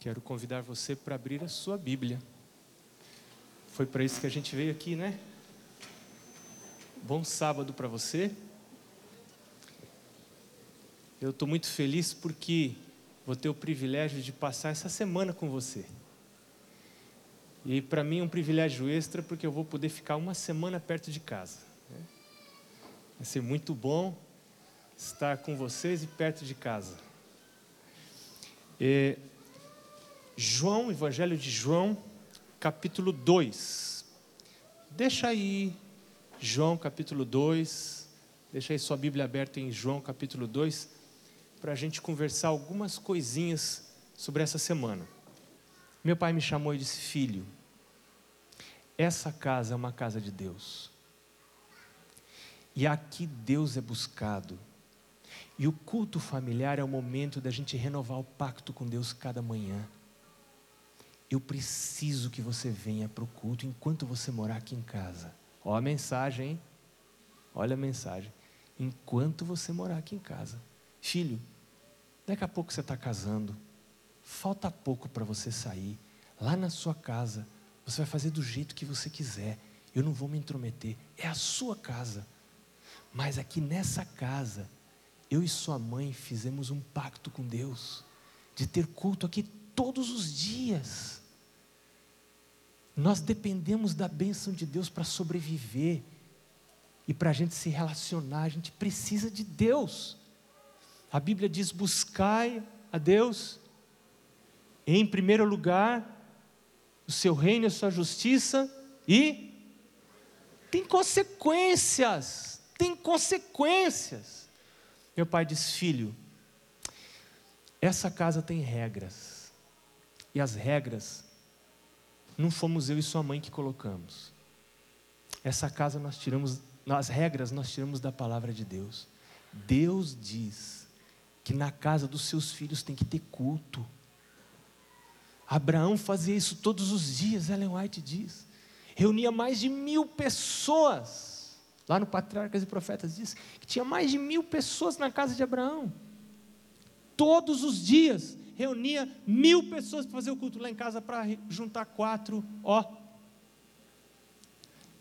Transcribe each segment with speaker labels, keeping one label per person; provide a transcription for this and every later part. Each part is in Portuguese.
Speaker 1: Quero convidar você para abrir a sua Bíblia. Foi para isso que a gente veio aqui, né? Bom sábado para você. Eu estou muito feliz porque vou ter o privilégio de passar essa semana com você. E para mim é um privilégio extra porque eu vou poder ficar uma semana perto de casa. Né? Vai ser muito bom estar com vocês e perto de casa. E João, Evangelho de João, capítulo 2. Deixa aí, João capítulo 2. Deixa aí sua Bíblia aberta em João capítulo 2, para a gente conversar algumas coisinhas sobre essa semana. Meu pai me chamou e disse: Filho, essa casa é uma casa de Deus. E aqui Deus é buscado. E o culto familiar é o momento da gente renovar o pacto com Deus cada manhã. Eu preciso que você venha para o culto enquanto você morar aqui em casa. Olha a mensagem, hein? Olha a mensagem. Enquanto você morar aqui em casa. Filho, daqui a pouco você está casando. Falta pouco para você sair. Lá na sua casa, você vai fazer do jeito que você quiser. Eu não vou me intrometer. É a sua casa. Mas aqui nessa casa, eu e sua mãe fizemos um pacto com Deus de ter culto aqui todos os dias. Nós dependemos da bênção de Deus para sobreviver. E para a gente se relacionar, a gente precisa de Deus. A Bíblia diz: buscai a Deus, em primeiro lugar, o seu reino e a sua justiça, e tem consequências, tem consequências. Meu pai diz: filho, essa casa tem regras, e as regras não fomos eu e sua mãe que colocamos. Essa casa nós tiramos, as regras nós tiramos da palavra de Deus. Deus diz que na casa dos seus filhos tem que ter culto. Abraão fazia isso todos os dias, Ellen White diz. Reunia mais de mil pessoas. Lá no Patriarcas e Profetas diz que tinha mais de mil pessoas na casa de Abraão. Todos os dias reunia mil pessoas para fazer o culto lá em casa para juntar quatro, ó.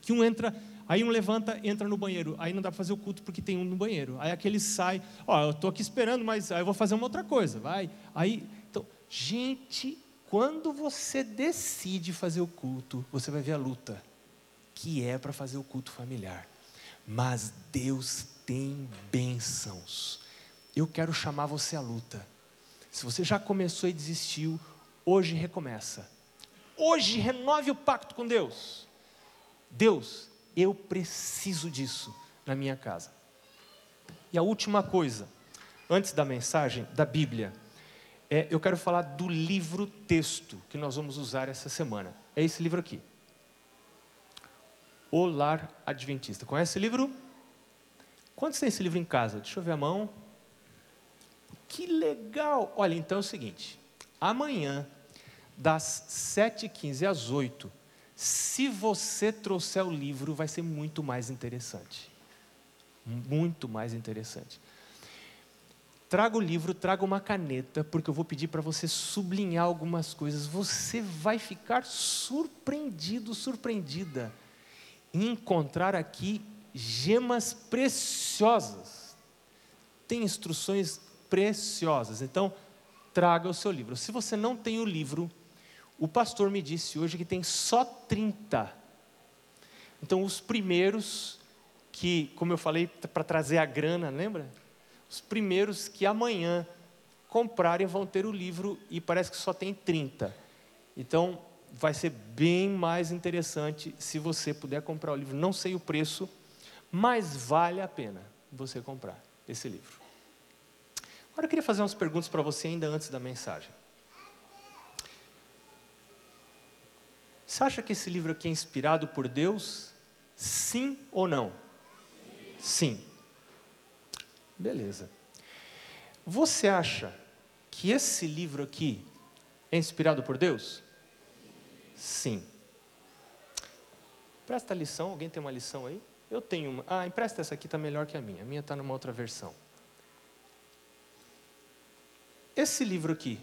Speaker 1: Que um entra, aí um levanta, entra no banheiro, aí não dá para fazer o culto porque tem um no banheiro. Aí aquele sai, ó, eu estou aqui esperando, mas aí eu vou fazer uma outra coisa, vai. Aí, então, gente, quando você decide fazer o culto, você vai ver a luta que é para fazer o culto familiar. Mas Deus tem bênçãos. Eu quero chamar você à luta. Se você já começou e desistiu, hoje recomeça. Hoje renove o pacto com Deus. Deus, eu preciso disso na minha casa. E a última coisa, antes da mensagem da Bíblia, é, eu quero falar do livro texto que nós vamos usar essa semana. É esse livro aqui. O Lar Adventista. Conhece esse livro? Quantos tem esse livro em casa? Deixa eu ver a mão. Que legal! Olha, então é o seguinte: amanhã, das 7h15 às 8 se você trouxer o livro, vai ser muito mais interessante. Muito mais interessante. Traga o livro, traga uma caneta, porque eu vou pedir para você sublinhar algumas coisas. Você vai ficar surpreendido, surpreendida, em encontrar aqui gemas preciosas. Tem instruções preciosas. Então, traga o seu livro. Se você não tem o livro, o pastor me disse hoje que tem só 30. Então, os primeiros que, como eu falei, para trazer a grana, lembra? Os primeiros que amanhã comprarem vão ter o livro e parece que só tem 30. Então, vai ser bem mais interessante se você puder comprar o livro. Não sei o preço, mas vale a pena você comprar esse livro. Agora eu queria fazer umas perguntas para você ainda antes da mensagem. Você acha que esse livro aqui é inspirado por Deus? Sim ou não? Sim. Beleza. Você acha que esse livro aqui é inspirado por Deus? Sim. Presta lição, alguém tem uma lição aí? Eu tenho uma. Ah, empresta essa aqui, está melhor que a minha. A minha está numa outra versão. Esse livro aqui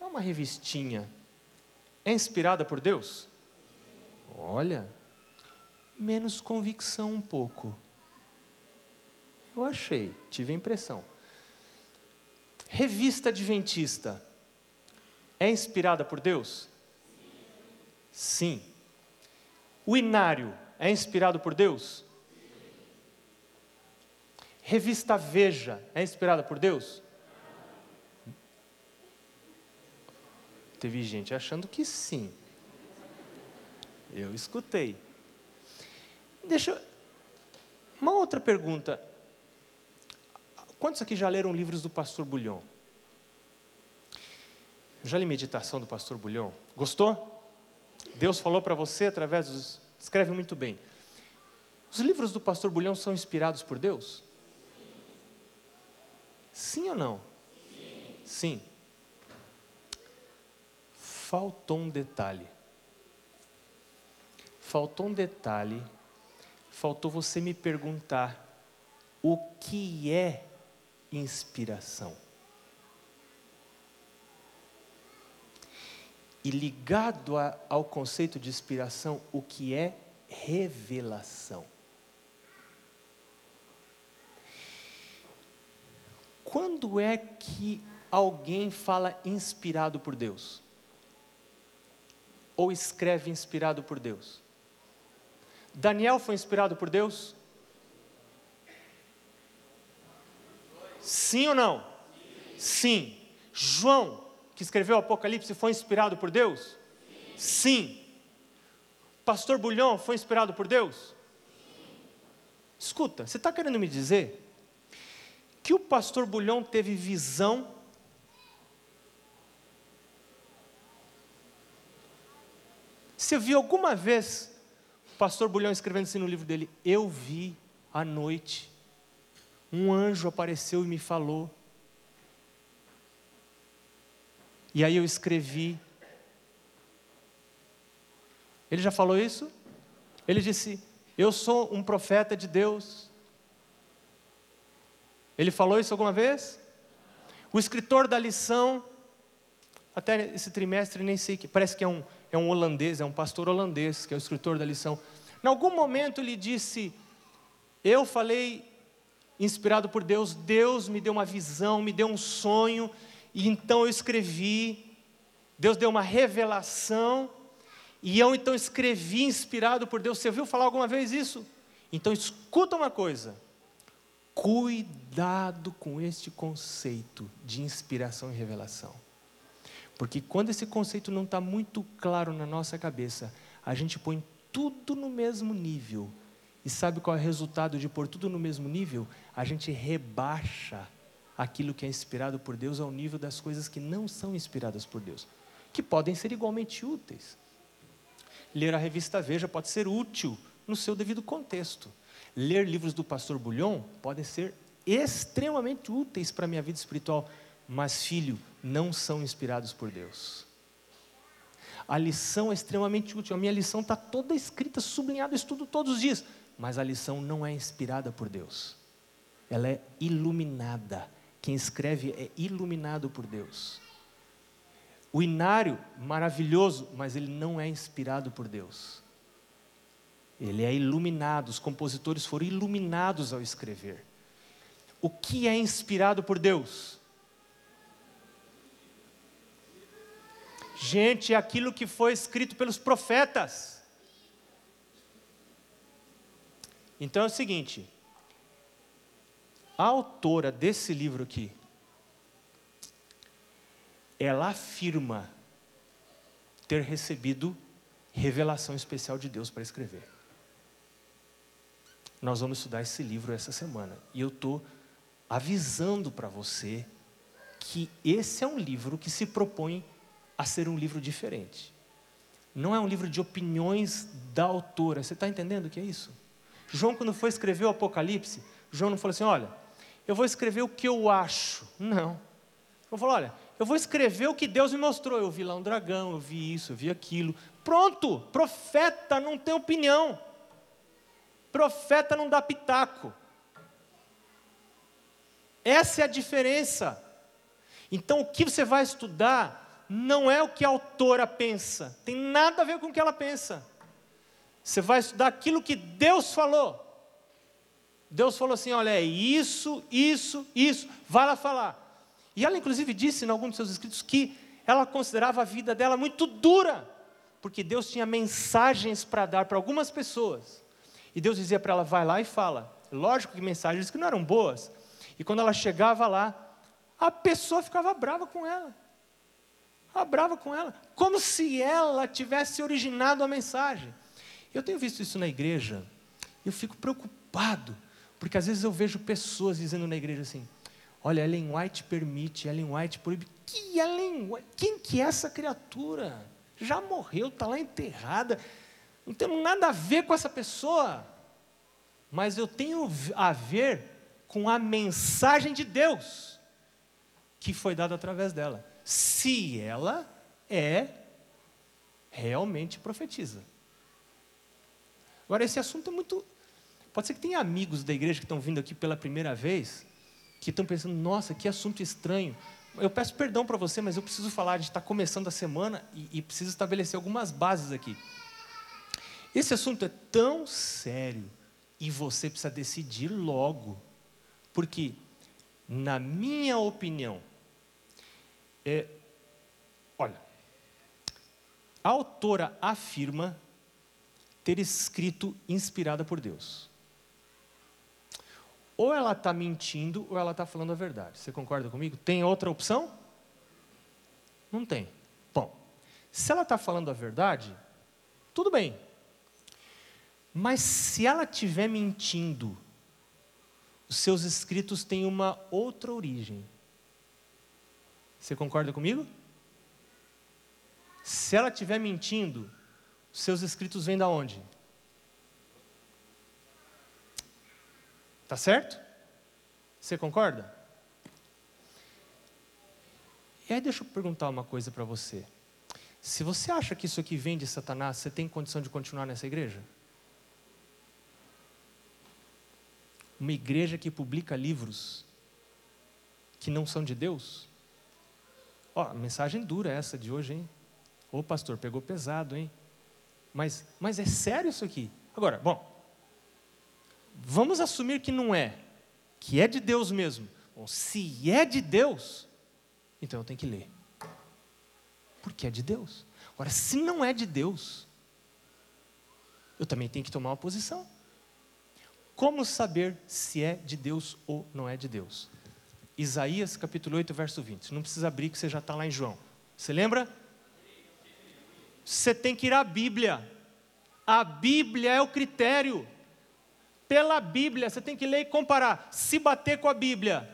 Speaker 1: é uma revistinha é inspirada por Deus? Olha, menos convicção um pouco. Eu achei, tive a impressão. Revista Adventista é inspirada por Deus? Sim. O Inário é inspirado por Deus? Revista Veja é inspirada por Deus? Teve gente achando que sim. Eu escutei. Deixa. Uma outra pergunta. Quantos aqui já leram livros do pastor Bulhon? Já li meditação do pastor Bulhon? Gostou? Deus falou para você através dos. Escreve muito bem. Os livros do pastor Bulhão são inspirados por Deus? Sim ou não? Sim. Faltou um detalhe. Faltou um detalhe. Faltou você me perguntar o que é inspiração. E ligado a, ao conceito de inspiração, o que é revelação. Quando é que alguém fala inspirado por Deus? Ou escreve inspirado por Deus? Daniel foi inspirado por Deus? Sim ou não? Sim. João que escreveu o Apocalipse foi inspirado por Deus? Sim. Pastor Bulhão foi inspirado por Deus? Escuta, você está querendo me dizer que o pastor Bulhão teve visão Você viu alguma vez o pastor Bulhão escrevendo assim no livro dele? Eu vi à noite, um anjo apareceu e me falou. E aí eu escrevi. Ele já falou isso? Ele disse: Eu sou um profeta de Deus. Ele falou isso alguma vez? O escritor da lição, até esse trimestre, nem sei que, parece que é um, é um holandês, é um pastor holandês, que é o escritor da lição. Em algum momento ele disse: Eu falei inspirado por Deus, Deus me deu uma visão, me deu um sonho, e então eu escrevi, Deus deu uma revelação, e eu então escrevi inspirado por Deus. Você ouviu falar alguma vez isso? Então escuta uma coisa. Cuidado com este conceito de inspiração e revelação. Porque quando esse conceito não está muito claro na nossa cabeça, a gente põe tudo no mesmo nível. E sabe qual é o resultado de pôr tudo no mesmo nível? A gente rebaixa aquilo que é inspirado por Deus ao nível das coisas que não são inspiradas por Deus, que podem ser igualmente úteis. Ler a revista Veja pode ser útil no seu devido contexto. Ler livros do pastor Bulhon podem ser extremamente úteis para a minha vida espiritual, mas, filho, não são inspirados por Deus. A lição é extremamente útil. A minha lição está toda escrita, sublinhada, estudo todos os dias. Mas a lição não é inspirada por Deus. Ela é iluminada quem escreve é iluminado por Deus. O inário, maravilhoso, mas ele não é inspirado por Deus. Ele é iluminado, os compositores foram iluminados ao escrever. O que é inspirado por Deus? Gente, é aquilo que foi escrito pelos profetas. Então é o seguinte: a autora desse livro aqui, ela afirma ter recebido revelação especial de Deus para escrever. Nós vamos estudar esse livro essa semana. E eu estou avisando para você que esse é um livro que se propõe a ser um livro diferente. Não é um livro de opiniões da autora. Você está entendendo o que é isso? João, quando foi escrever o Apocalipse, João não falou assim: olha, eu vou escrever o que eu acho. Não. Eu falo, olha, eu vou escrever o que Deus me mostrou. Eu vi lá um dragão, eu vi isso, eu vi aquilo. Pronto, profeta não tem opinião. Profeta não dá pitaco. Essa é a diferença. Então, o que você vai estudar não é o que a autora pensa, tem nada a ver com o que ela pensa. Você vai estudar aquilo que Deus falou. Deus falou assim: olha, é isso, isso, isso, vai lá falar. E ela, inclusive, disse em algum dos seus escritos que ela considerava a vida dela muito dura, porque Deus tinha mensagens para dar para algumas pessoas. E Deus dizia para ela: vai lá e fala. Lógico que mensagens que não eram boas. E quando ela chegava lá, a pessoa ficava brava com ela. Brava com ela. Como se ela tivesse originado a mensagem. Eu tenho visto isso na igreja. Eu fico preocupado. Porque às vezes eu vejo pessoas dizendo na igreja assim: Olha, Ellen White permite, Ellen White proíbe. Que Ellen White? Quem que é essa criatura? Já morreu, está lá enterrada. Não temos nada a ver com essa pessoa. Mas eu tenho a ver com a mensagem de Deus que foi dada através dela. Se ela é realmente profetiza. Agora, esse assunto é muito. Pode ser que tenha amigos da igreja que estão vindo aqui pela primeira vez que estão pensando, nossa, que assunto estranho. Eu peço perdão para você, mas eu preciso falar, a gente está começando a semana e, e preciso estabelecer algumas bases aqui. Esse assunto é tão sério e você precisa decidir logo, porque, na minha opinião, é, olha, a autora afirma ter escrito inspirada por Deus ou ela está mentindo ou ela está falando a verdade. Você concorda comigo? Tem outra opção? Não tem. Bom, se ela está falando a verdade, tudo bem. Mas se ela estiver mentindo, os seus escritos têm uma outra origem. Você concorda comigo? Se ela estiver mentindo, seus escritos vêm da onde? Tá certo? Você concorda? E aí deixa eu perguntar uma coisa para você. Se você acha que isso aqui vem de Satanás, você tem condição de continuar nessa igreja? Uma igreja que publica livros que não são de Deus? Ó, mensagem dura essa de hoje, hein? Ô pastor, pegou pesado, hein? Mas, mas é sério isso aqui? Agora, bom, Vamos assumir que não é, que é de Deus mesmo. Bom, se é de Deus, então eu tenho que ler. Porque é de Deus. Agora, se não é de Deus, eu também tenho que tomar uma posição. Como saber se é de Deus ou não é de Deus? Isaías capítulo 8, verso 20. Não precisa abrir, que você já está lá em João. Você lembra? Você tem que ir à Bíblia. A Bíblia é o critério pela Bíblia, você tem que ler e comparar. Se bater com a Bíblia,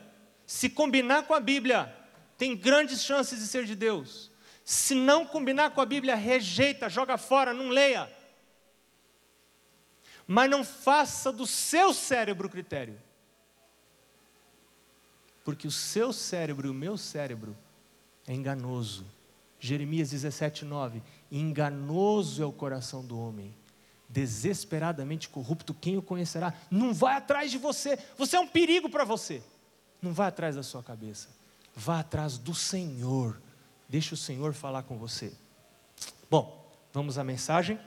Speaker 1: se combinar com a Bíblia, tem grandes chances de ser de Deus. Se não combinar com a Bíblia, rejeita, joga fora, não leia. Mas não faça do seu cérebro critério. Porque o seu cérebro e o meu cérebro é enganoso. Jeremias 17, 9. Enganoso é o coração do homem desesperadamente corrupto, quem o conhecerá? Não vai atrás de você, você é um perigo para você. Não vai atrás da sua cabeça, vá atrás do Senhor. Deixa o Senhor falar com você. Bom, vamos à mensagem.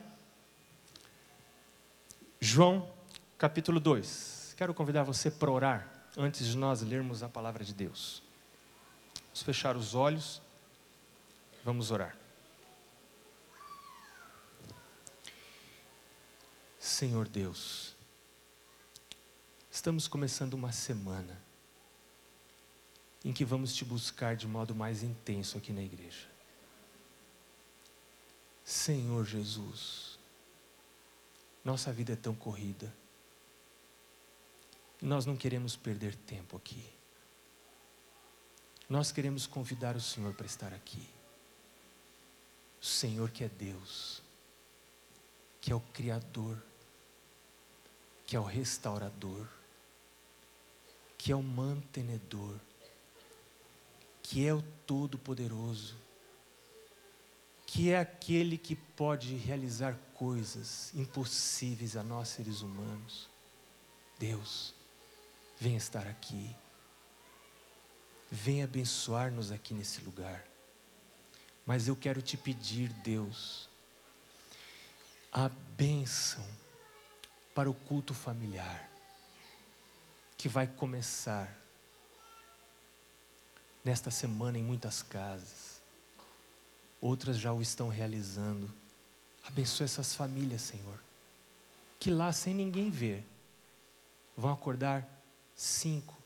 Speaker 1: João, capítulo 2. Quero convidar você para orar antes de nós lermos a palavra de Deus. Vamos fechar os olhos. Vamos orar. Senhor Deus, estamos começando uma semana em que vamos te buscar de modo mais intenso aqui na igreja. Senhor Jesus, nossa vida é tão corrida, nós não queremos perder tempo aqui. Nós queremos convidar o Senhor para estar aqui. O Senhor que é Deus, que é o Criador, que é o restaurador, que é o mantenedor, que é o Todo-Poderoso, que é aquele que pode realizar coisas impossíveis a nós seres humanos. Deus, vem estar aqui, vem abençoar-nos aqui nesse lugar. Mas eu quero te pedir, Deus, a bênção para o culto familiar, que vai começar nesta semana em muitas casas, outras já o estão realizando. Abençoe essas famílias, Senhor, que lá sem ninguém ver, vão acordar cinco,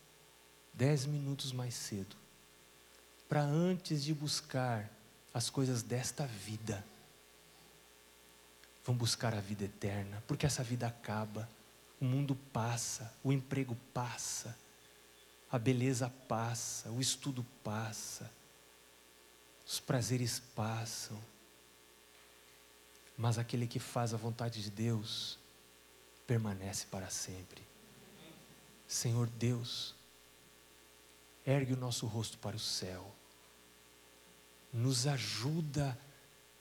Speaker 1: dez minutos mais cedo, para antes de buscar as coisas desta vida, vão buscar a vida eterna, porque essa vida acaba, o mundo passa, o emprego passa, a beleza passa, o estudo passa, os prazeres passam, mas aquele que faz a vontade de Deus permanece para sempre. Senhor Deus, ergue o nosso rosto para o céu, nos ajuda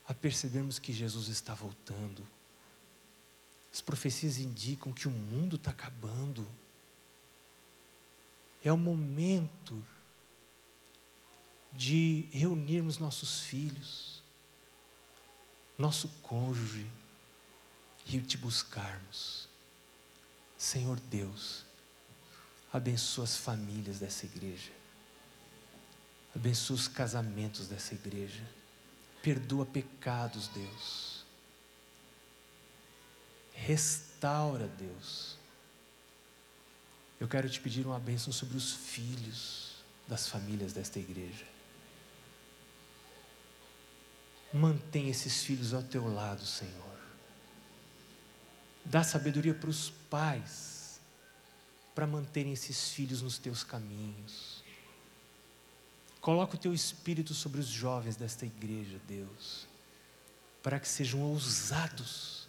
Speaker 1: a percebermos que Jesus está voltando. As profecias indicam que o mundo está acabando. É o momento de reunirmos nossos filhos, nosso cônjuge e te buscarmos. Senhor Deus, abençoa as famílias dessa igreja, abençoa os casamentos dessa igreja, perdoa pecados, Deus, restaura, Deus. Eu quero te pedir uma bênção sobre os filhos das famílias desta igreja. Mantém esses filhos ao teu lado, Senhor. Dá sabedoria para os pais, para manterem esses filhos nos teus caminhos. Coloca o teu espírito sobre os jovens desta igreja, Deus, para que sejam ousados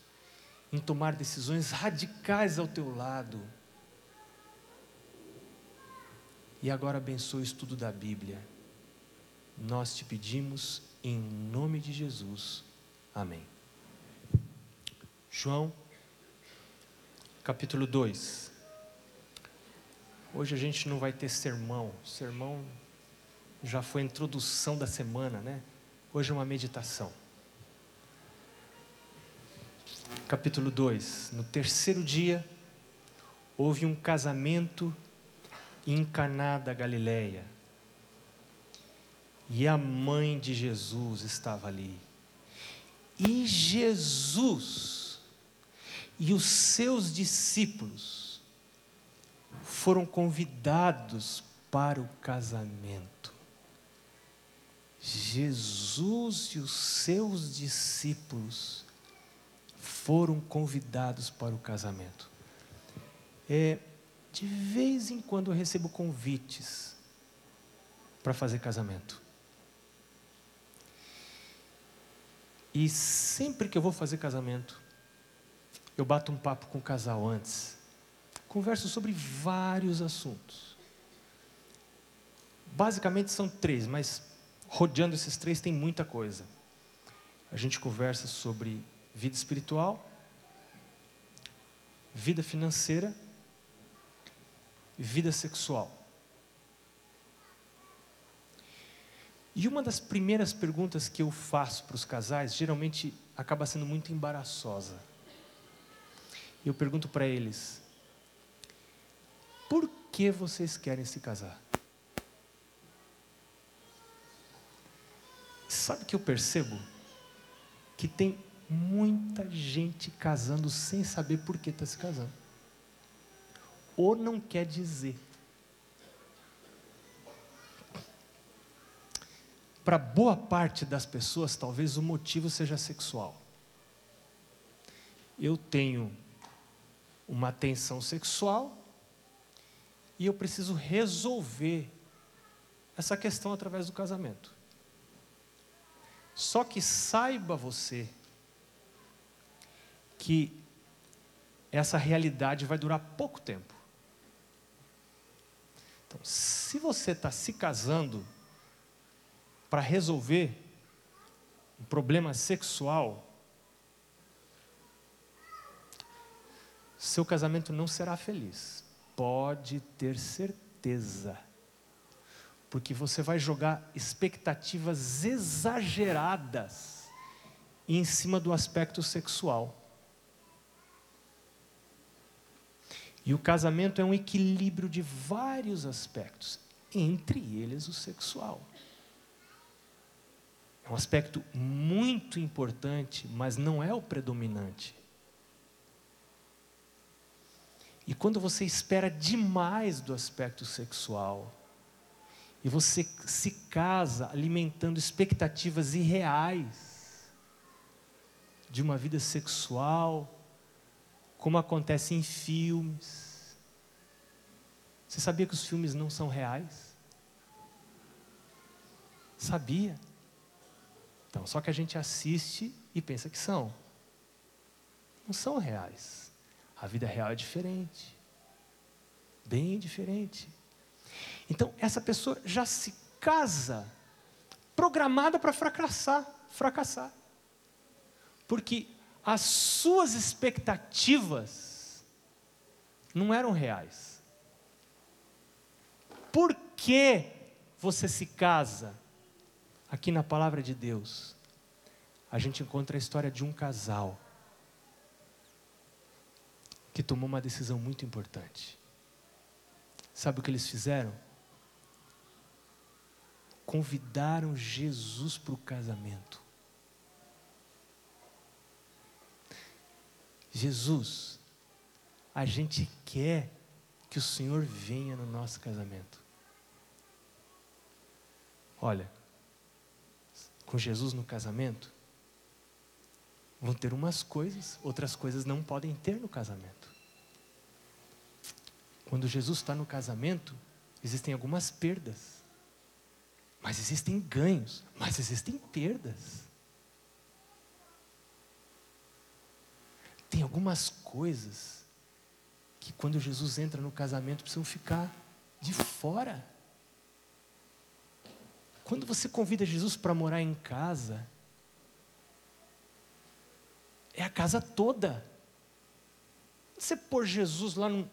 Speaker 1: em tomar decisões radicais ao teu lado e agora abençoa o estudo da Bíblia. Nós te pedimos em nome de Jesus. Amém. João, capítulo 2. Hoje a gente não vai ter sermão. Sermão já foi a introdução da semana, né? Hoje é uma meditação. Capítulo 2. No terceiro dia, houve um casamento em Caná da Galileia. E a mãe de Jesus estava ali. E Jesus e os seus discípulos foram convidados para o casamento. Jesus e os seus discípulos foram convidados para o casamento. É, de vez em quando eu recebo convites para fazer casamento. E sempre que eu vou fazer casamento, eu bato um papo com o casal antes. Converso sobre vários assuntos. Basicamente são três, mas rodeando esses três tem muita coisa. A gente conversa sobre vida espiritual, vida financeira vida sexual. E uma das primeiras perguntas que eu faço para os casais, geralmente acaba sendo muito embaraçosa. Eu pergunto para eles: por que vocês querem se casar? Sabe que eu percebo? Que tem muita gente casando sem saber por que está se casando ou não quer dizer. Para boa parte das pessoas, talvez o motivo seja sexual. Eu tenho uma tensão sexual e eu preciso resolver essa questão através do casamento. Só que saiba você que essa realidade vai durar pouco tempo. Então, se você está se casando para resolver um problema sexual, seu casamento não será feliz. Pode ter certeza. Porque você vai jogar expectativas exageradas em cima do aspecto sexual. E o casamento é um equilíbrio de vários aspectos, entre eles o sexual. É um aspecto muito importante, mas não é o predominante. E quando você espera demais do aspecto sexual, e você se casa alimentando expectativas irreais de uma vida sexual, como acontece em filmes. Você sabia que os filmes não são reais? Sabia. Então, só que a gente assiste e pensa que são. Não são reais. A vida real é diferente. Bem diferente. Então, essa pessoa já se casa programada para fracassar, fracassar. Porque as suas expectativas não eram reais. Por que você se casa? Aqui na palavra de Deus, a gente encontra a história de um casal que tomou uma decisão muito importante. Sabe o que eles fizeram? Convidaram Jesus para o casamento. Jesus, a gente quer que o Senhor venha no nosso casamento. Olha, com Jesus no casamento, vão ter umas coisas, outras coisas não podem ter no casamento. Quando Jesus está no casamento, existem algumas perdas, mas existem ganhos, mas existem perdas. Tem algumas coisas que quando Jesus entra no casamento precisam ficar de fora. Quando você convida Jesus para morar em casa, é a casa toda. Você pôr Jesus lá num,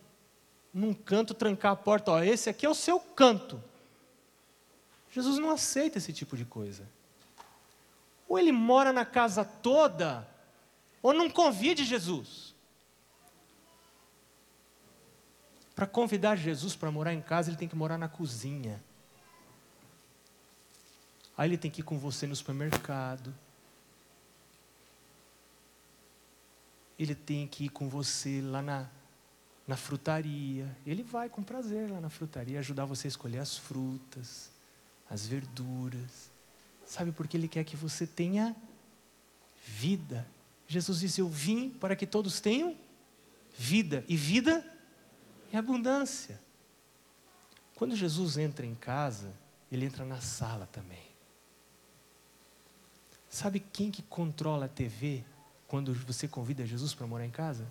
Speaker 1: num canto, trancar a porta, ó, esse aqui é o seu canto. Jesus não aceita esse tipo de coisa. Ou ele mora na casa toda, ou não convide Jesus. Para convidar Jesus para morar em casa, ele tem que morar na cozinha. Aí ele tem que ir com você no supermercado. Ele tem que ir com você lá na, na frutaria. Ele vai com prazer lá na frutaria ajudar você a escolher as frutas, as verduras. Sabe por que ele quer que você tenha vida Jesus disse: Eu vim para que todos tenham vida, e vida em abundância. Quando Jesus entra em casa, ele entra na sala também. Sabe quem que controla a TV quando você convida Jesus para morar em casa?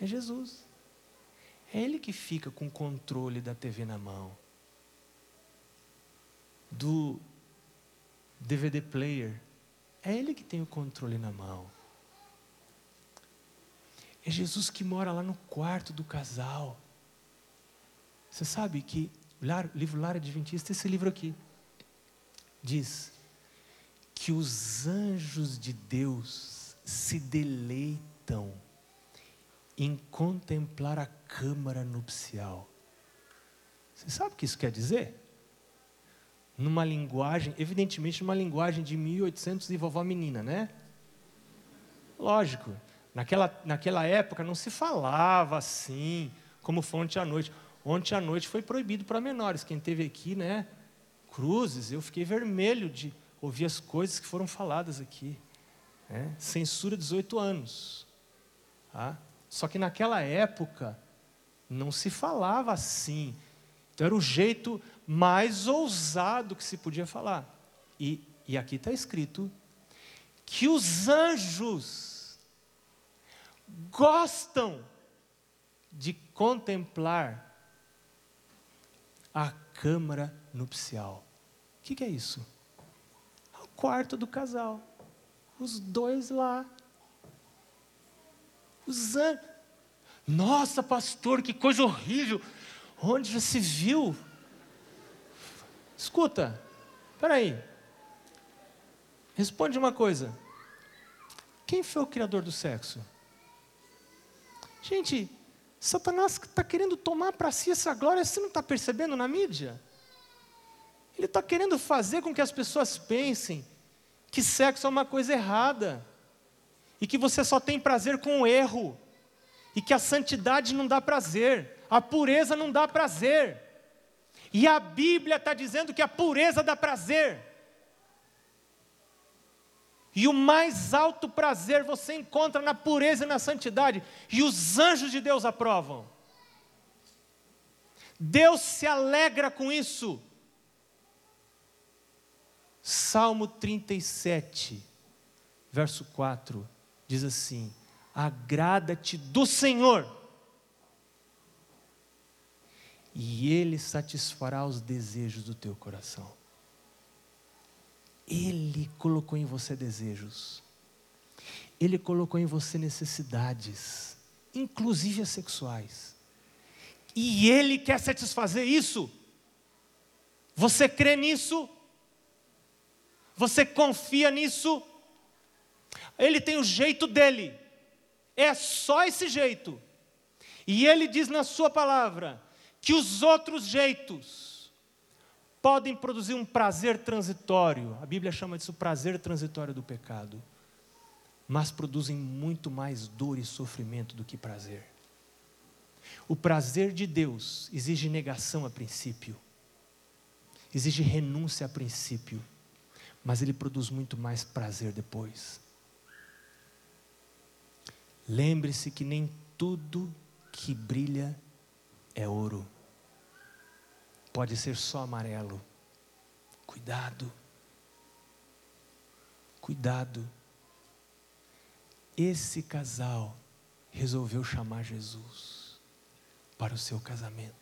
Speaker 1: É Jesus. É Ele que fica com o controle da TV na mão. Do DVD player é Ele que tem o controle na mão. É Jesus que mora lá no quarto do casal. Você sabe que livro Lar Adventista, esse livro aqui, diz que os anjos de Deus se deleitam em contemplar a câmara nupcial. Você sabe o que isso quer dizer? numa linguagem, evidentemente numa linguagem de 1800 e vovó menina, né? Lógico, naquela, naquela época não se falava assim, como foi ontem à noite. Ontem à noite foi proibido para menores. Quem teve aqui, né? Cruzes, eu fiquei vermelho de ouvir as coisas que foram faladas aqui. Né? Censura 18 anos. Tá? Só que naquela época não se falava assim. Então era o jeito mais ousado que se podia falar. E, e aqui está escrito que os anjos gostam de contemplar a câmara nupcial. O que, que é isso? Quarto do casal. Os dois lá. Os anjos. Nossa, pastor, que coisa horrível! Onde já se viu? Escuta, peraí. Responde uma coisa. Quem foi o criador do sexo? Gente, Satanás está querendo tomar para si essa glória, você não está percebendo na mídia? Ele está querendo fazer com que as pessoas pensem que sexo é uma coisa errada, e que você só tem prazer com o erro, e que a santidade não dá prazer, a pureza não dá prazer. E a Bíblia está dizendo que a pureza dá prazer. E o mais alto prazer você encontra na pureza e na santidade. E os anjos de Deus aprovam. Deus se alegra com isso. Salmo 37, verso 4, diz assim: Agrada-te do Senhor, e Ele satisfará os desejos do teu coração. Ele colocou em você desejos. Ele colocou em você necessidades, inclusive as sexuais. E Ele quer satisfazer isso. Você crê nisso? Você confia nisso? Ele tem o jeito dele. É só esse jeito. E ele diz na sua palavra que os outros jeitos podem produzir um prazer transitório. A Bíblia chama disso prazer transitório do pecado. Mas produzem muito mais dor e sofrimento do que prazer. O prazer de Deus exige negação a princípio, exige renúncia a princípio, mas ele produz muito mais prazer depois. Lembre-se que nem tudo que brilha é ouro pode ser só amarelo. Cuidado. Cuidado. Esse casal resolveu chamar Jesus para o seu casamento.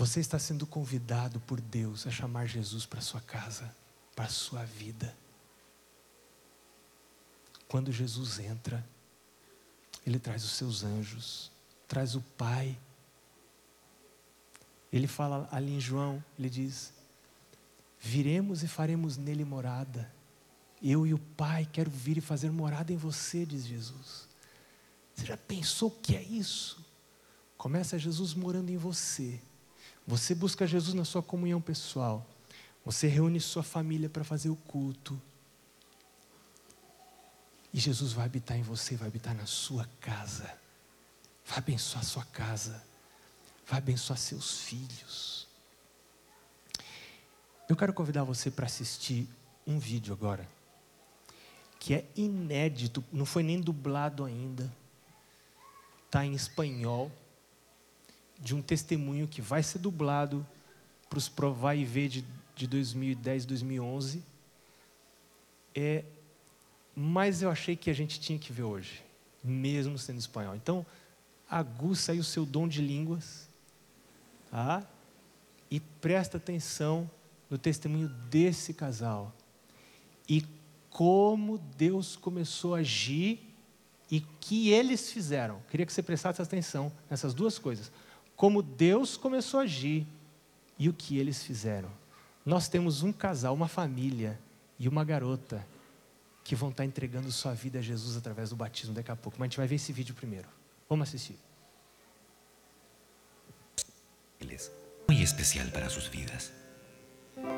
Speaker 1: Você está sendo convidado por Deus a chamar Jesus para sua casa, para sua vida. Quando Jesus entra, Ele traz os seus anjos, traz o Pai ele fala ali em João, ele diz: Viremos e faremos nele morada. Eu e o Pai quero vir e fazer morada em você, diz Jesus. Você já pensou o que é isso? Começa Jesus morando em você. Você busca Jesus na sua comunhão pessoal. Você reúne sua família para fazer o culto. E Jesus vai habitar em você, vai habitar na sua casa. Vai abençoar sua casa vai abençoar seus filhos. Eu quero convidar você para assistir um vídeo agora, que é inédito, não foi nem dublado ainda, está em espanhol, de um testemunho que vai ser dublado para os Provar e Ver de, de 2010, 2011. É, mas eu achei que a gente tinha que ver hoje, mesmo sendo espanhol. Então, aguça aí o seu dom de línguas ah, e presta atenção no testemunho desse casal. E como Deus começou a agir e que eles fizeram. Queria que você prestasse atenção nessas duas coisas. Como Deus começou a agir e o que eles fizeram. Nós temos um casal, uma família e uma garota que vão estar entregando sua vida a Jesus através do batismo daqui a pouco. Mas a gente vai ver esse vídeo primeiro. Vamos assistir.
Speaker 2: muy especial para sus vidas.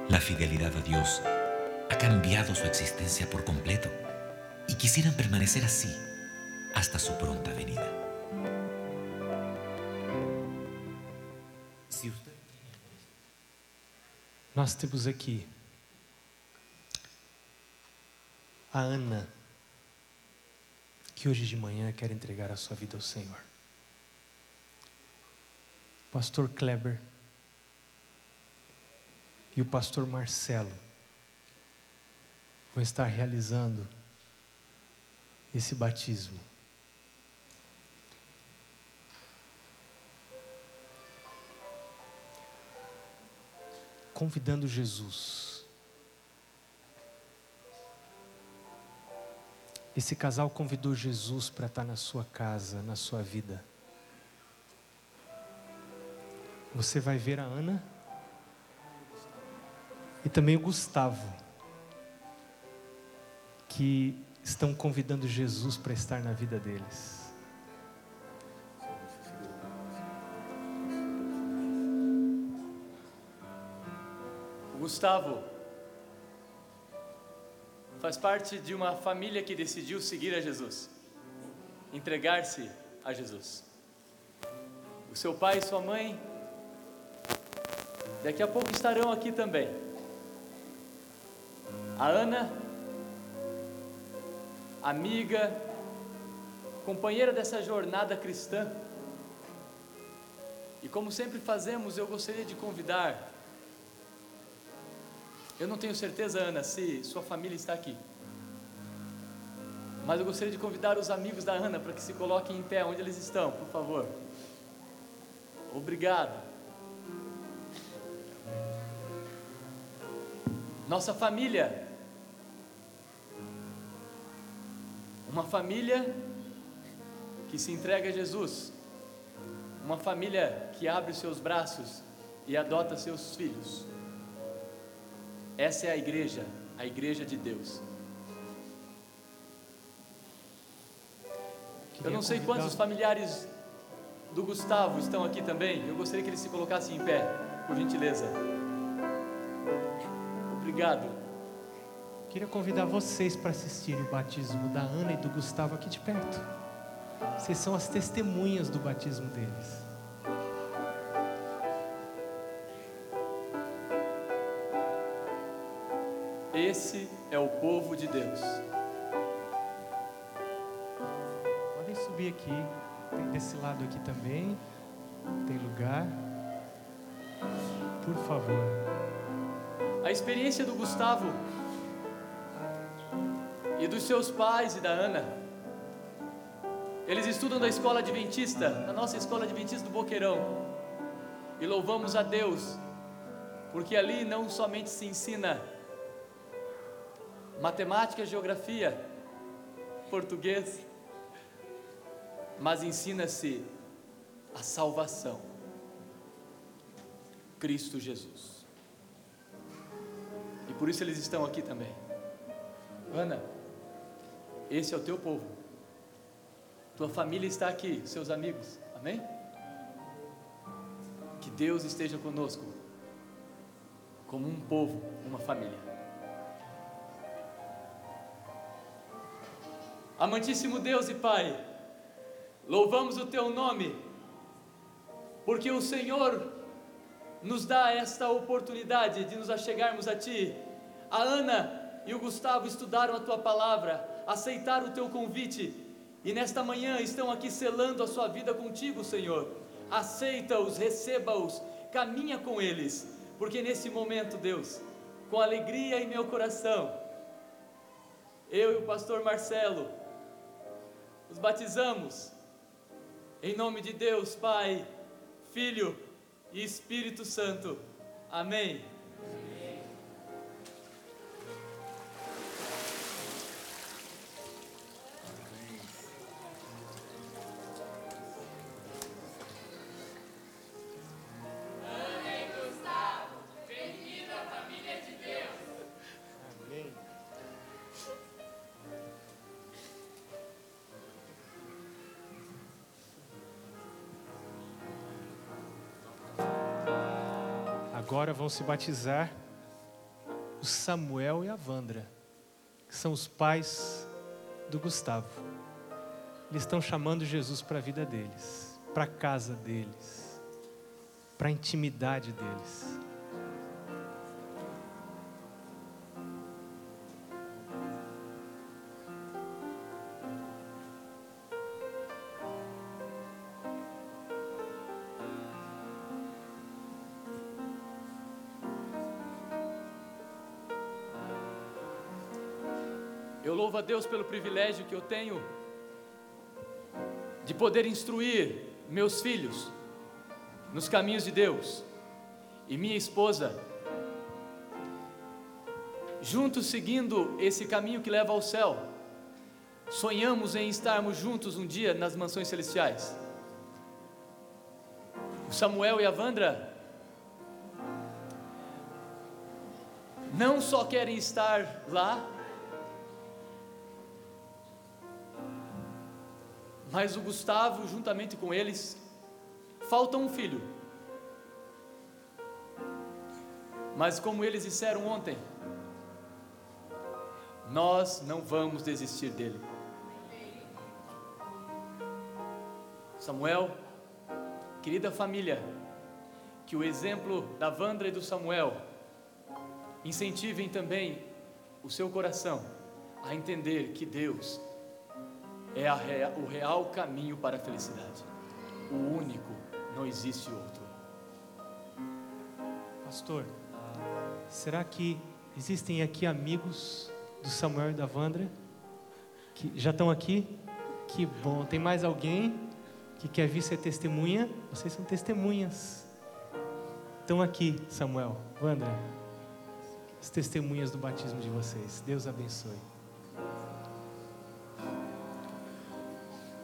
Speaker 2: La fidelidad a Dios ha cambiado su existencia por completo y quisieran permanecer así hasta su pronta venida.
Speaker 1: Usted... Nós temos aqui a Ana, que hoje de manhã quer entregar a sua vida ao Senhor. pastor Kleber e o pastor Marcelo vão estar realizando esse batismo. Convidando Jesus. Esse casal convidou Jesus para estar na sua casa, na sua vida. você vai ver a Ana e também o Gustavo, que estão convidando Jesus para estar na vida deles.
Speaker 3: Gustavo faz parte de uma família que decidiu seguir a Jesus, entregar-se a Jesus. O seu pai e sua mãe daqui a pouco estarão aqui também. A Ana, amiga, companheira dessa jornada cristã. E como sempre fazemos, eu gostaria de convidar eu não tenho certeza, Ana, se sua família está aqui. Mas eu gostaria de convidar os amigos da Ana para que se coloquem em pé onde eles estão, por favor. Obrigado. Nossa família. Uma família que se entrega a Jesus. Uma família que abre seus braços e adota seus filhos. Essa é a igreja, a igreja de Deus. Eu não sei quantos familiares do Gustavo estão aqui também. Eu gostaria que eles se colocassem em pé, por gentileza. Obrigado.
Speaker 1: Queria convidar vocês para assistirem o batismo da Ana e do Gustavo aqui de perto. Vocês são as testemunhas do batismo deles.
Speaker 3: Esse é o povo de Deus.
Speaker 1: Podem subir aqui. Tem desse lado aqui também. Tem lugar. Por favor.
Speaker 3: A experiência do Gustavo e dos seus pais e da Ana. Eles estudam da escola adventista, na nossa escola adventista do Boqueirão. E louvamos a Deus, porque ali não somente se ensina matemática, geografia, português, mas ensina-se a salvação. Cristo Jesus. E por isso eles estão aqui também. Ana, esse é o teu povo. Tua família está aqui, seus amigos. Amém? Que Deus esteja conosco, como um povo, uma família. Amantíssimo Deus e Pai, louvamos o Teu nome, porque o Senhor nos dá esta oportunidade de nos achegarmos a Ti. A Ana e o Gustavo estudaram a Tua palavra, aceitaram o Teu convite e nesta manhã estão aqui selando a sua vida contigo, Senhor. Aceita-os, receba-os, caminha com eles, porque nesse momento, Deus, com alegria em meu coração, eu e o pastor Marcelo, os batizamos em nome de Deus, Pai, Filho e Espírito Santo. Amém.
Speaker 1: Agora vão se batizar o Samuel e a Vandra, que são os pais do Gustavo. Eles estão chamando Jesus para a vida deles, para a casa deles, para a intimidade deles.
Speaker 3: Pelo privilégio que eu tenho de poder instruir meus filhos nos caminhos de Deus e minha esposa, juntos seguindo esse caminho que leva ao céu. Sonhamos em estarmos juntos um dia nas mansões celestiais. O Samuel e a Vandra não só querem estar lá, mas o Gustavo, juntamente com eles, falta um filho. Mas como eles disseram ontem, nós não vamos desistir dele. Samuel, querida família, que o exemplo da Vandra e do Samuel incentivem também o seu coração a entender que Deus é o real caminho para a felicidade. O único, não existe outro.
Speaker 1: Pastor, será que existem aqui amigos do Samuel e da Vandra? Que já estão aqui? Que bom. Tem mais alguém que quer vir ser testemunha? Vocês são testemunhas. Estão aqui, Samuel, Vandra. As testemunhas do batismo de vocês. Deus abençoe.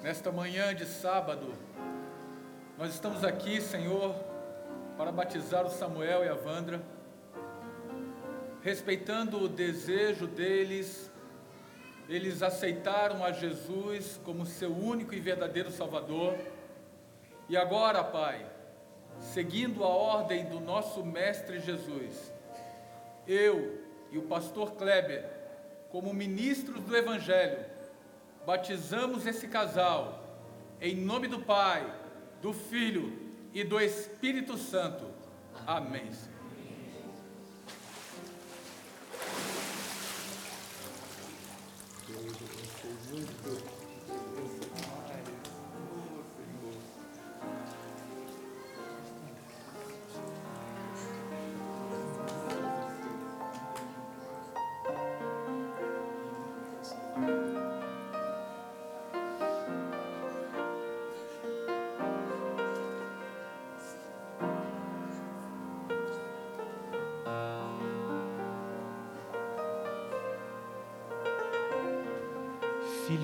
Speaker 4: Nesta manhã de sábado, nós estamos aqui, Senhor, para batizar o Samuel e a Vandra, respeitando o desejo deles, eles aceitaram a Jesus como seu único e verdadeiro Salvador. E agora, Pai, seguindo a ordem do nosso Mestre Jesus, eu e o pastor Kleber, como ministros do Evangelho, batizamos esse casal em nome do Pai, do Filho e do Espírito Santo. Amém.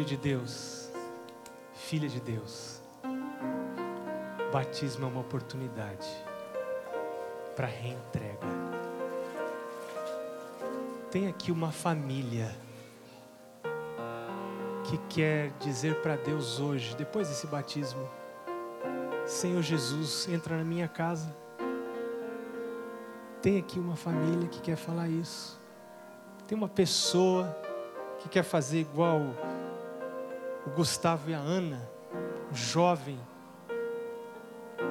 Speaker 1: Filho de Deus, filha de Deus, batismo é uma oportunidade para reentrega. Tem aqui uma família que quer dizer para Deus hoje, depois desse batismo, Senhor Jesus, entra na minha casa. Tem aqui uma família que quer falar isso. Tem uma pessoa que quer fazer igual Gustavo e a Ana, um jovem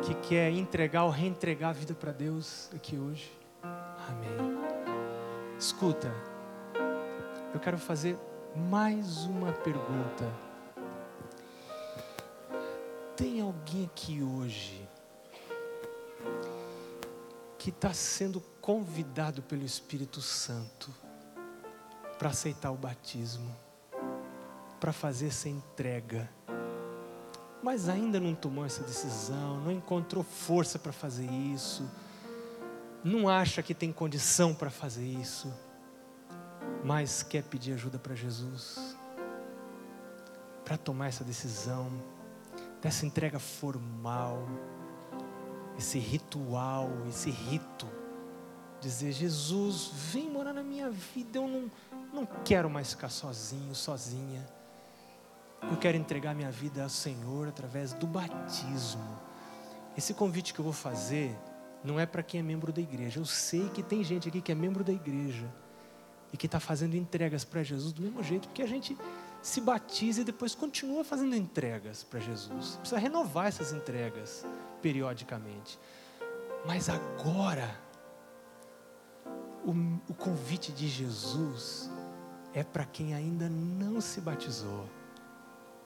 Speaker 1: que quer entregar ou reentregar a vida para Deus aqui hoje. Amém. Escuta, eu quero fazer mais uma pergunta. Tem alguém aqui hoje que está sendo convidado pelo Espírito Santo para aceitar o batismo? Para fazer essa entrega, mas ainda não tomou essa decisão, não encontrou força para fazer isso, não acha que tem condição para fazer isso, mas quer pedir ajuda para Jesus, para tomar essa decisão, dessa entrega formal, esse ritual, esse rito, dizer: Jesus, vem morar na minha vida, eu não, não quero mais ficar sozinho, sozinha. Eu quero entregar minha vida ao Senhor através do batismo. Esse convite que eu vou fazer não é para quem é membro da igreja. Eu sei que tem gente aqui que é membro da igreja e que está fazendo entregas para Jesus do mesmo jeito, porque a gente se batiza e depois continua fazendo entregas para Jesus. Precisa renovar essas entregas periodicamente. Mas agora, o, o convite de Jesus é para quem ainda não se batizou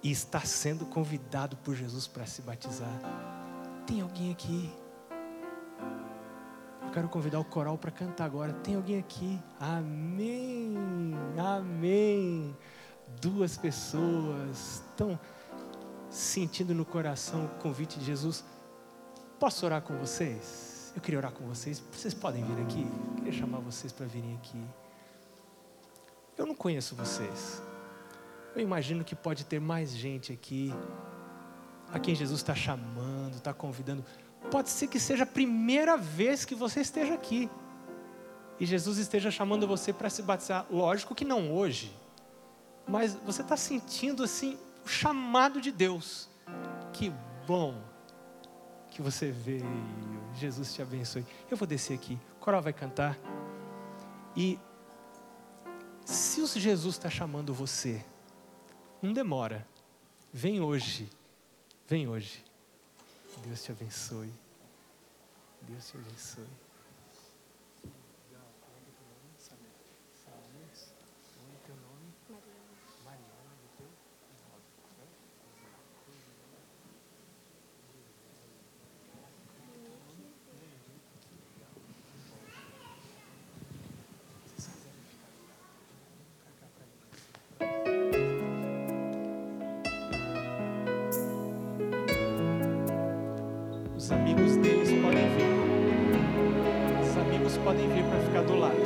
Speaker 1: e está sendo convidado por Jesus para se batizar. Tem alguém aqui? Eu quero convidar o coral para cantar agora. Tem alguém aqui? Amém, amém. Duas pessoas estão sentindo no coração o convite de Jesus. Posso orar com vocês? Eu queria orar com vocês. Vocês podem vir aqui? Eu queria chamar vocês para virem aqui. Eu não conheço vocês. Eu imagino que pode ter mais gente aqui, a quem Jesus está chamando, está convidando. Pode ser que seja a primeira vez que você esteja aqui. E Jesus esteja chamando você para se batizar. Lógico que não hoje. Mas você está sentindo assim o chamado de Deus. Que bom que você veio. Jesus te abençoe. Eu vou descer aqui. O coral vai cantar. E se o Jesus está chamando você, não demora. Vem hoje. Vem hoje. Deus te abençoe. Deus te abençoe. Os amigos deles podem vir. Os amigos podem vir para ficar do lado.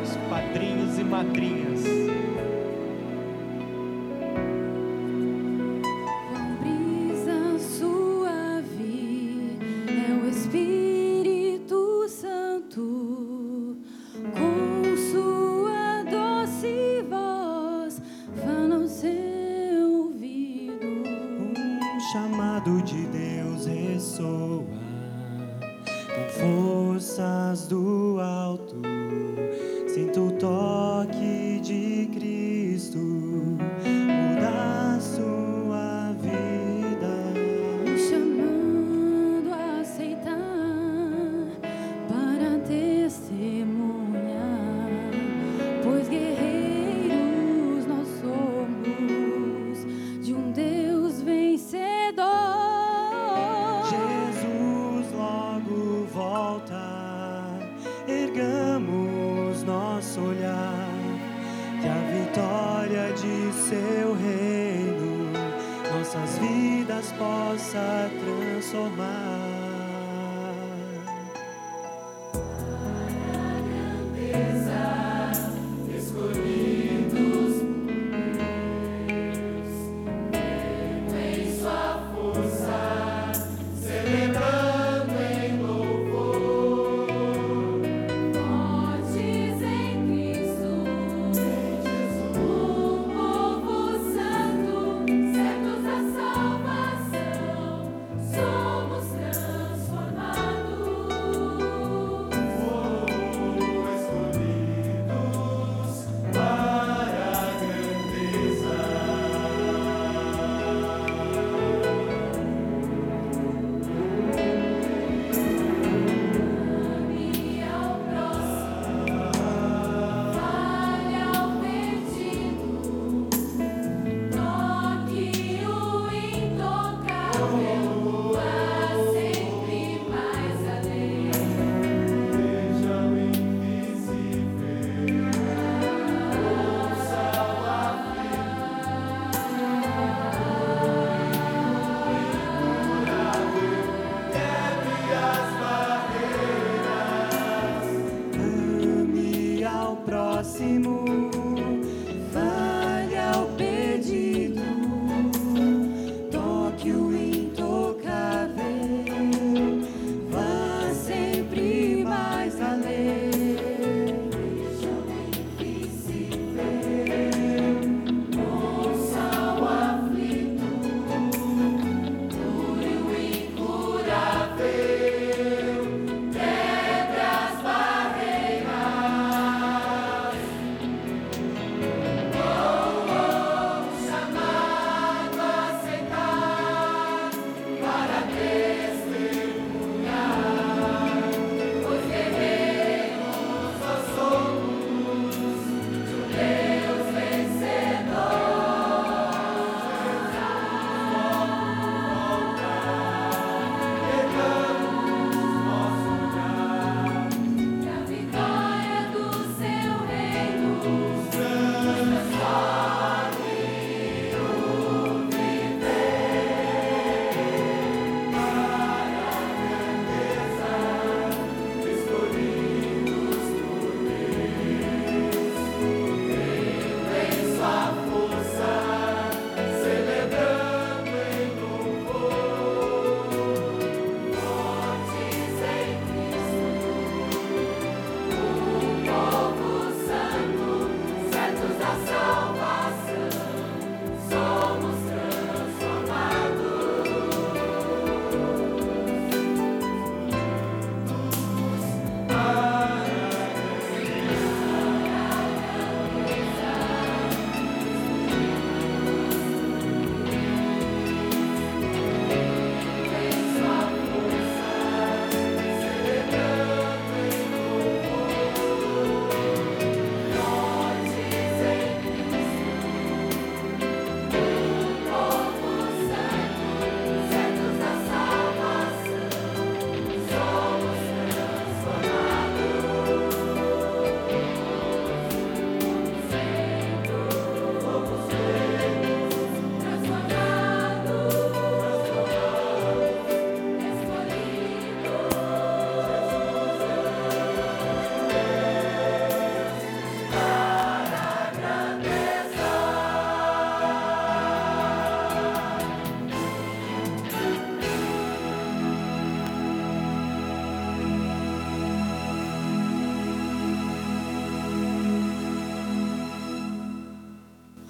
Speaker 1: Os padrinhos e madrinhas.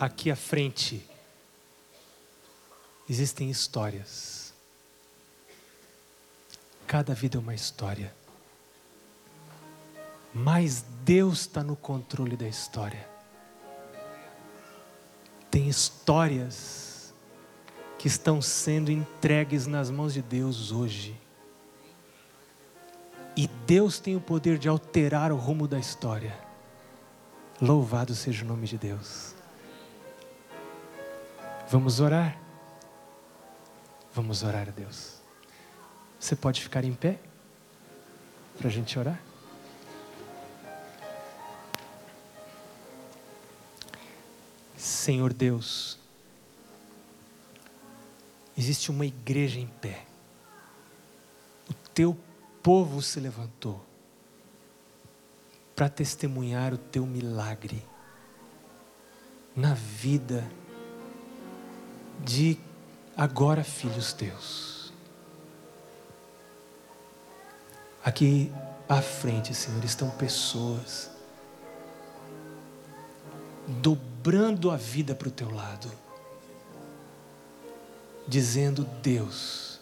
Speaker 1: Aqui à frente existem histórias. Cada vida é uma história. Mas Deus está no controle da história. Tem histórias que estão sendo entregues nas mãos de Deus hoje. E Deus tem o poder de alterar o rumo da história. Louvado seja o nome de Deus. Vamos orar? Vamos orar a Deus. Você pode ficar em pé para a gente orar? Senhor Deus, existe uma igreja em pé. O teu povo se levantou para testemunhar o teu milagre na vida de agora filhos teus. Aqui à frente, Senhor, estão pessoas dobrando a vida para o teu lado, dizendo: Deus,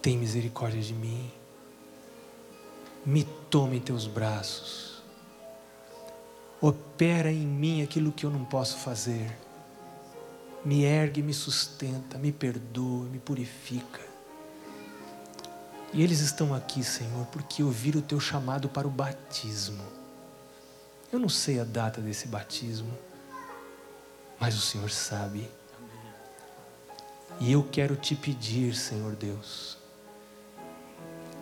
Speaker 1: tem misericórdia de mim, me tome em teus braços, opera em mim aquilo que eu não posso fazer, me ergue, me sustenta, me perdoa, me purifica. E eles estão aqui, Senhor, porque ouviram o teu chamado para o batismo. Eu não sei a data desse batismo, mas o Senhor sabe. E eu quero te pedir, Senhor Deus,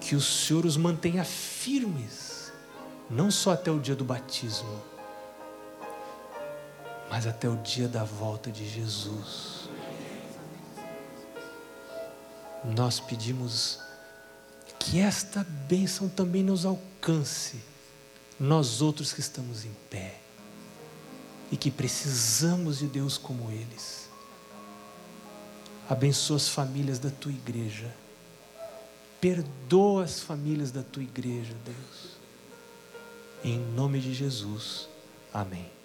Speaker 1: que o Senhor os mantenha firmes, não só até o dia do batismo, mas até o dia da volta de Jesus. Nós pedimos que esta bênção também nos alcance, nós outros que estamos em pé e que precisamos de Deus como eles. Abençoa as famílias da tua igreja. Perdoa as famílias da tua igreja, Deus. Em nome de Jesus. Amém.